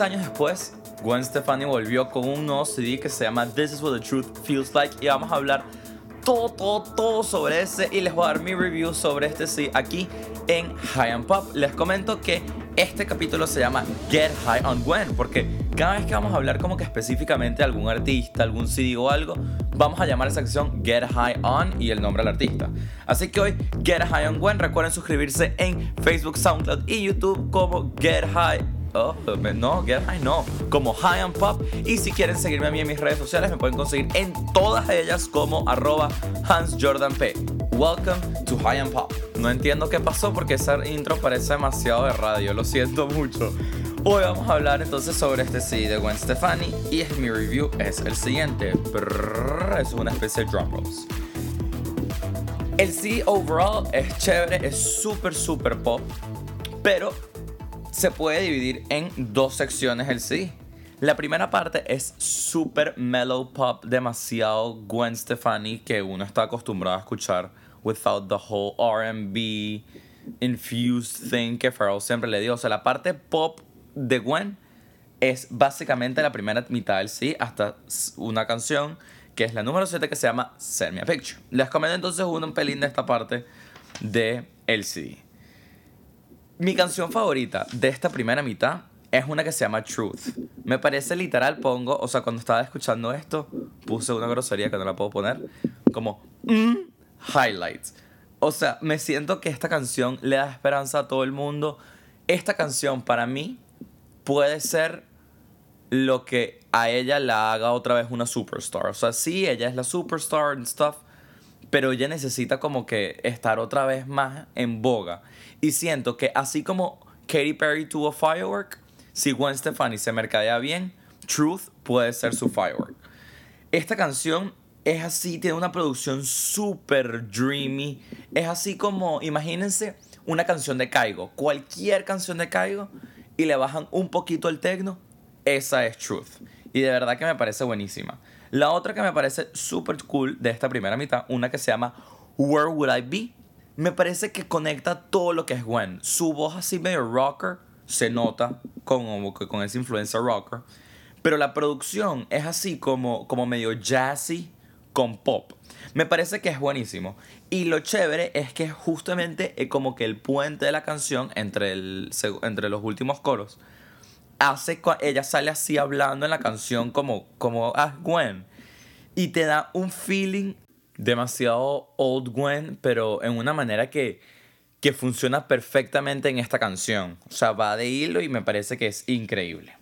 Años después, Gwen Stefani volvió con un nuevo CD que se llama This is what the truth feels like y vamos a hablar todo, todo, todo sobre ese y les voy a dar mi review sobre este CD aquí en High and Pop. Les comento que este capítulo se llama Get High on Gwen porque cada vez que vamos a hablar como que específicamente de algún artista, algún CD o algo, vamos a llamar esa sección Get High On y el nombre del artista. Así que hoy Get High on Gwen, recuerden suscribirse en Facebook, SoundCloud y YouTube como Get High Oh, no, Get High no, como High and Pop. Y si quieren seguirme a mí en mis redes sociales, me pueden conseguir en todas ellas como arroba Hans Jordan P. Welcome to High and Pop. No entiendo qué pasó porque esa intro parece demasiado de radio, lo siento mucho. Hoy vamos a hablar entonces sobre este CD de Gwen Stefani y mi review es el siguiente. es una especie de drum rolls. El CD overall es chévere, es súper, súper pop, pero se puede dividir en dos secciones el CD. La primera parte es super mellow pop, demasiado Gwen Stefani que uno está acostumbrado a escuchar without the whole RB infused thing que Pharrell siempre le dio. O sea, la parte pop de Gwen es básicamente la primera mitad del CD hasta una canción que es la número 7 que se llama Send Me a Picture. Les comento entonces un pelín de esta parte de el CD. Mi canción favorita de esta primera mitad es una que se llama Truth. Me parece literal, pongo, o sea, cuando estaba escuchando esto, puse una grosería que no la puedo poner, como mm, highlights. O sea, me siento que esta canción le da esperanza a todo el mundo. Esta canción para mí puede ser lo que a ella la haga otra vez una superstar. O sea, sí, ella es la superstar and stuff, pero ella necesita como que estar otra vez más en boga. Y siento que así como Katy Perry tuvo Firework, si Gwen Stefani se mercadea bien, Truth puede ser su Firework. Esta canción es así, tiene una producción súper dreamy. Es así como, imagínense una canción de Caigo, cualquier canción de Caigo, y le bajan un poquito el tecno, esa es Truth. Y de verdad que me parece buenísima. La otra que me parece súper cool de esta primera mitad, una que se llama Where Would I Be? me parece que conecta todo lo que es Gwen. Su voz así medio rocker se nota con, con esa influencia rocker. Pero la producción es así como, como medio jazzy con pop. Me parece que es buenísimo. Y lo chévere es que justamente es como que el puente de la canción entre, el, entre los últimos coros hace ella sale así hablando en la canción como como ah, Gwen y te da un feeling demasiado old Gwen, pero en una manera que, que funciona perfectamente en esta canción. O sea, va de hilo y me parece que es increíble.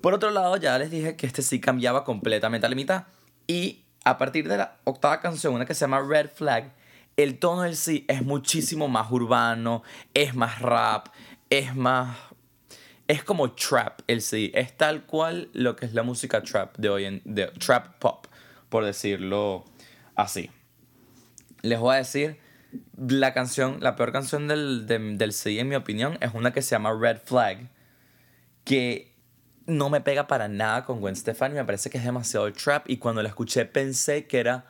Por otro lado, ya les dije que este sí cambiaba completamente a la mitad. Y a partir de la octava canción, una que se llama Red Flag, el tono del sí es muchísimo más urbano, es más rap, es más... Es como trap el sí, es tal cual lo que es la música trap de hoy en... De, trap pop, por decirlo así. Les voy a decir, la canción, la peor canción del, del CD, en mi opinión, es una que se llama Red Flag, que no me pega para nada con Gwen Stefani, me parece que es demasiado trap y cuando la escuché pensé que era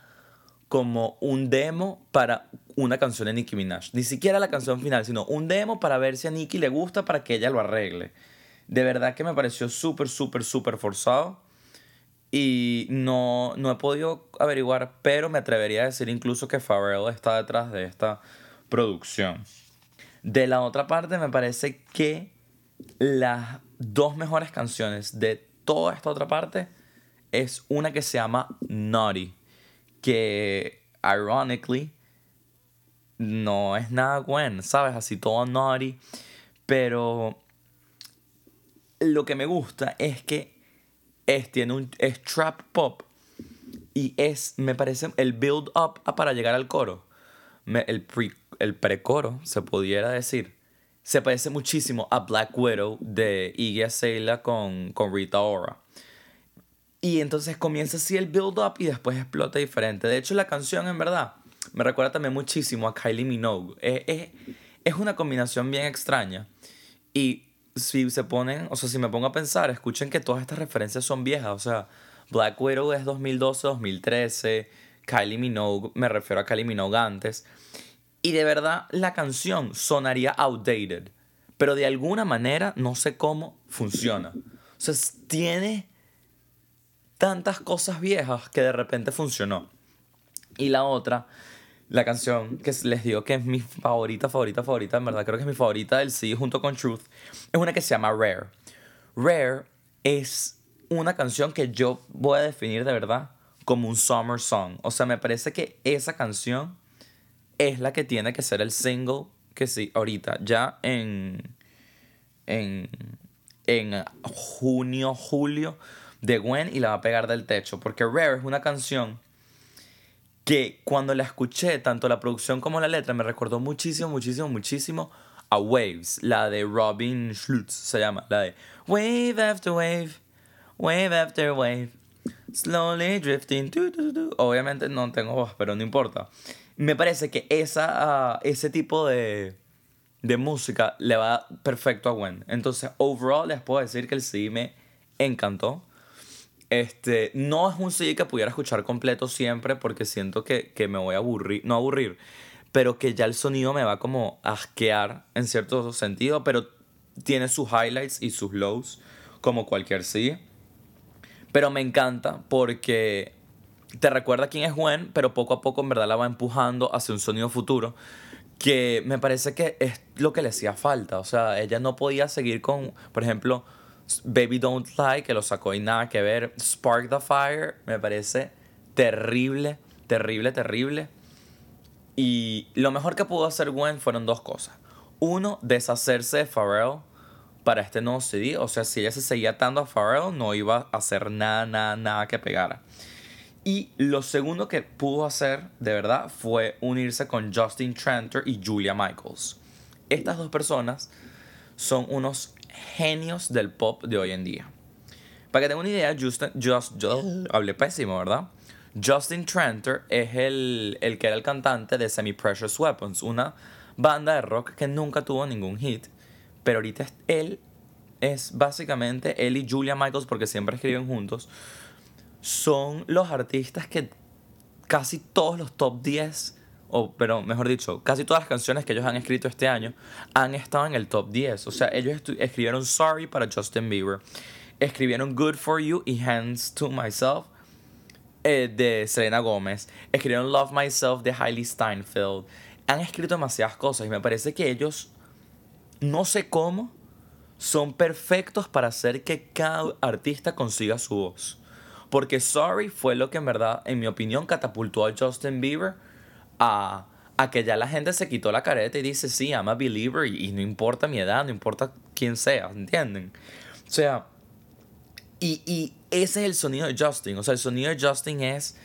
como un demo para una canción de Nicki Minaj. Ni siquiera la canción final, sino un demo para ver si a Nicki le gusta para que ella lo arregle. De verdad que me pareció súper, súper, súper forzado y no, no he podido averiguar, pero me atrevería a decir incluso que Pharrell está detrás de esta producción. De la otra parte, me parece que las dos mejores canciones de toda esta otra parte es una que se llama Naughty, que ironically no es nada Gwen, ¿sabes? Así todo naughty, pero lo que me gusta es que es, tiene un, es trap pop y es, me parece, el build up para llegar al coro. el, pre, el precoro, se pudiera decir, se parece muchísimo a Black Widow de Iggy Azalea con, con Rita Ora. Y entonces comienza así el build up y después explota diferente. De hecho, la canción en verdad me recuerda también muchísimo a Kylie Minogue. Es, es, es una combinación bien extraña. Y si se ponen, o sea, si me pongo a pensar, escuchen que todas estas referencias son viejas, o sea, Black Widow es 2012, 2013, Kylie Minogue, me refiero a Kylie Minogue antes, y de verdad la canción sonaría outdated, pero de alguna manera no sé cómo funciona. O sea, tiene tantas cosas viejas que de repente funcionó. Y la otra, la canción que les digo que es mi favorita, favorita, favorita, en verdad creo que es mi favorita del sí junto con Truth, es una que se llama Rare. Rare es una canción que yo voy a definir de verdad como un summer song. O sea, me parece que esa canción es la que tiene que ser el single que sí, ahorita, ya en, en, en junio, julio, de Gwen y la va a pegar del techo. Porque Rare es una canción que cuando la escuché, tanto la producción como la letra, me recordó muchísimo, muchísimo, muchísimo a Waves, la de Robin Schultz se llama, la de Wave after wave, wave after wave, slowly drifting. Obviamente no tengo voz, pero no importa. Me parece que esa, ese tipo de, de música le va perfecto a Gwen. Entonces, overall, les puedo decir que el CD me encantó. Este, no es un CD que pudiera escuchar completo siempre porque siento que, me voy a aburrir, no aburrir, pero que ya el sonido me va como asquear en cierto sentido, pero tiene sus highlights y sus lows como cualquier CD. Pero me encanta porque te recuerda quién es Gwen, pero poco a poco en verdad la va empujando hacia un sonido futuro que me parece que es lo que le hacía falta. O sea, ella no podía seguir con, por ejemplo, Baby Don't Lie, que lo sacó y nada que ver. Spark the Fire, me parece terrible, terrible, terrible. Y lo mejor que pudo hacer Gwen fueron dos cosas. Uno, deshacerse de Pharrell para este nuevo CD. O sea, si ella se seguía atando a Pharrell, no iba a hacer nada, nada, nada que pegara. Y lo segundo que pudo hacer, de verdad, fue unirse con Justin Tranter y Julia Michaels. Estas dos personas son unos genios del pop de hoy en día. Para que tengan una idea, Justin, just, hablé pésimo, ¿verdad? Justin Tranter es el, el que era el cantante de Semi Precious Weapons, una banda de rock que nunca tuvo ningún hit, pero ahorita él es básicamente él y Julia Michaels, porque siempre escriben juntos, son los artistas que casi todos los top 10 o pero mejor dicho, casi todas las canciones que ellos han escrito este año han estado en el top 10. O sea, ellos escribieron Sorry para Justin Bieber, escribieron Good for You y Hands to Myself eh, de Selena Gómez, escribieron Love Myself de Hailey Steinfeld. Han escrito demasiadas cosas y me parece que ellos, no sé cómo, son perfectos para hacer que cada artista consiga su voz. Porque Sorry fue lo que en verdad, en mi opinión, catapultó a Justin Bieber a, que ya la gente se quitó la careta y dice, sí, I'm a believer y, no importa mi edad, no importa quién sea, ¿entienden? O sea, y, y ese es el sonido de Justin. O sea, el sonido de Justin es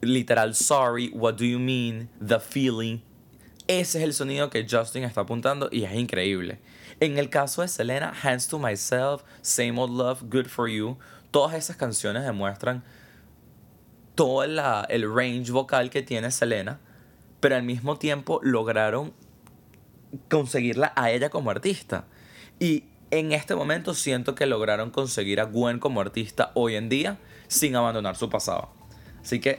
literal, sorry, what do you mean, the feeling. Ese es el sonido que Justin está apuntando y es increíble. En el caso de Selena, Hands to Myself, Same Old Love, Good for You, todas esas canciones demuestran todo el range vocal que tiene Selena pero al mismo tiempo lograron conseguirla a ella como artista. Y en este momento siento que lograron conseguir a Gwen como artista hoy en día sin abandonar su pasado. Así que,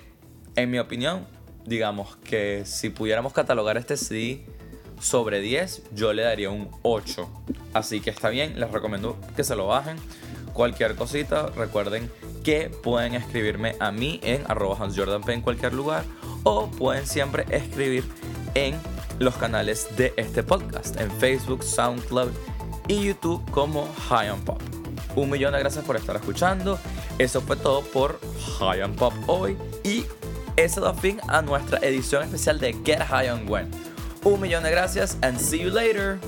en mi opinión, digamos que si pudiéramos catalogar este CD sobre 10, yo le daría un 8. Así que está bien, les recomiendo que se lo bajen. Cualquier cosita, recuerden que pueden escribirme a mí en arroba en cualquier lugar o pueden siempre escribir en los canales de este podcast, en Facebook, SoundCloud y YouTube como High on Pop. Un millón de gracias por estar escuchando. Eso fue todo por High on Pop hoy y eso da fin a nuestra edición especial de Get High on Gwen. Un millón de gracias and see you later.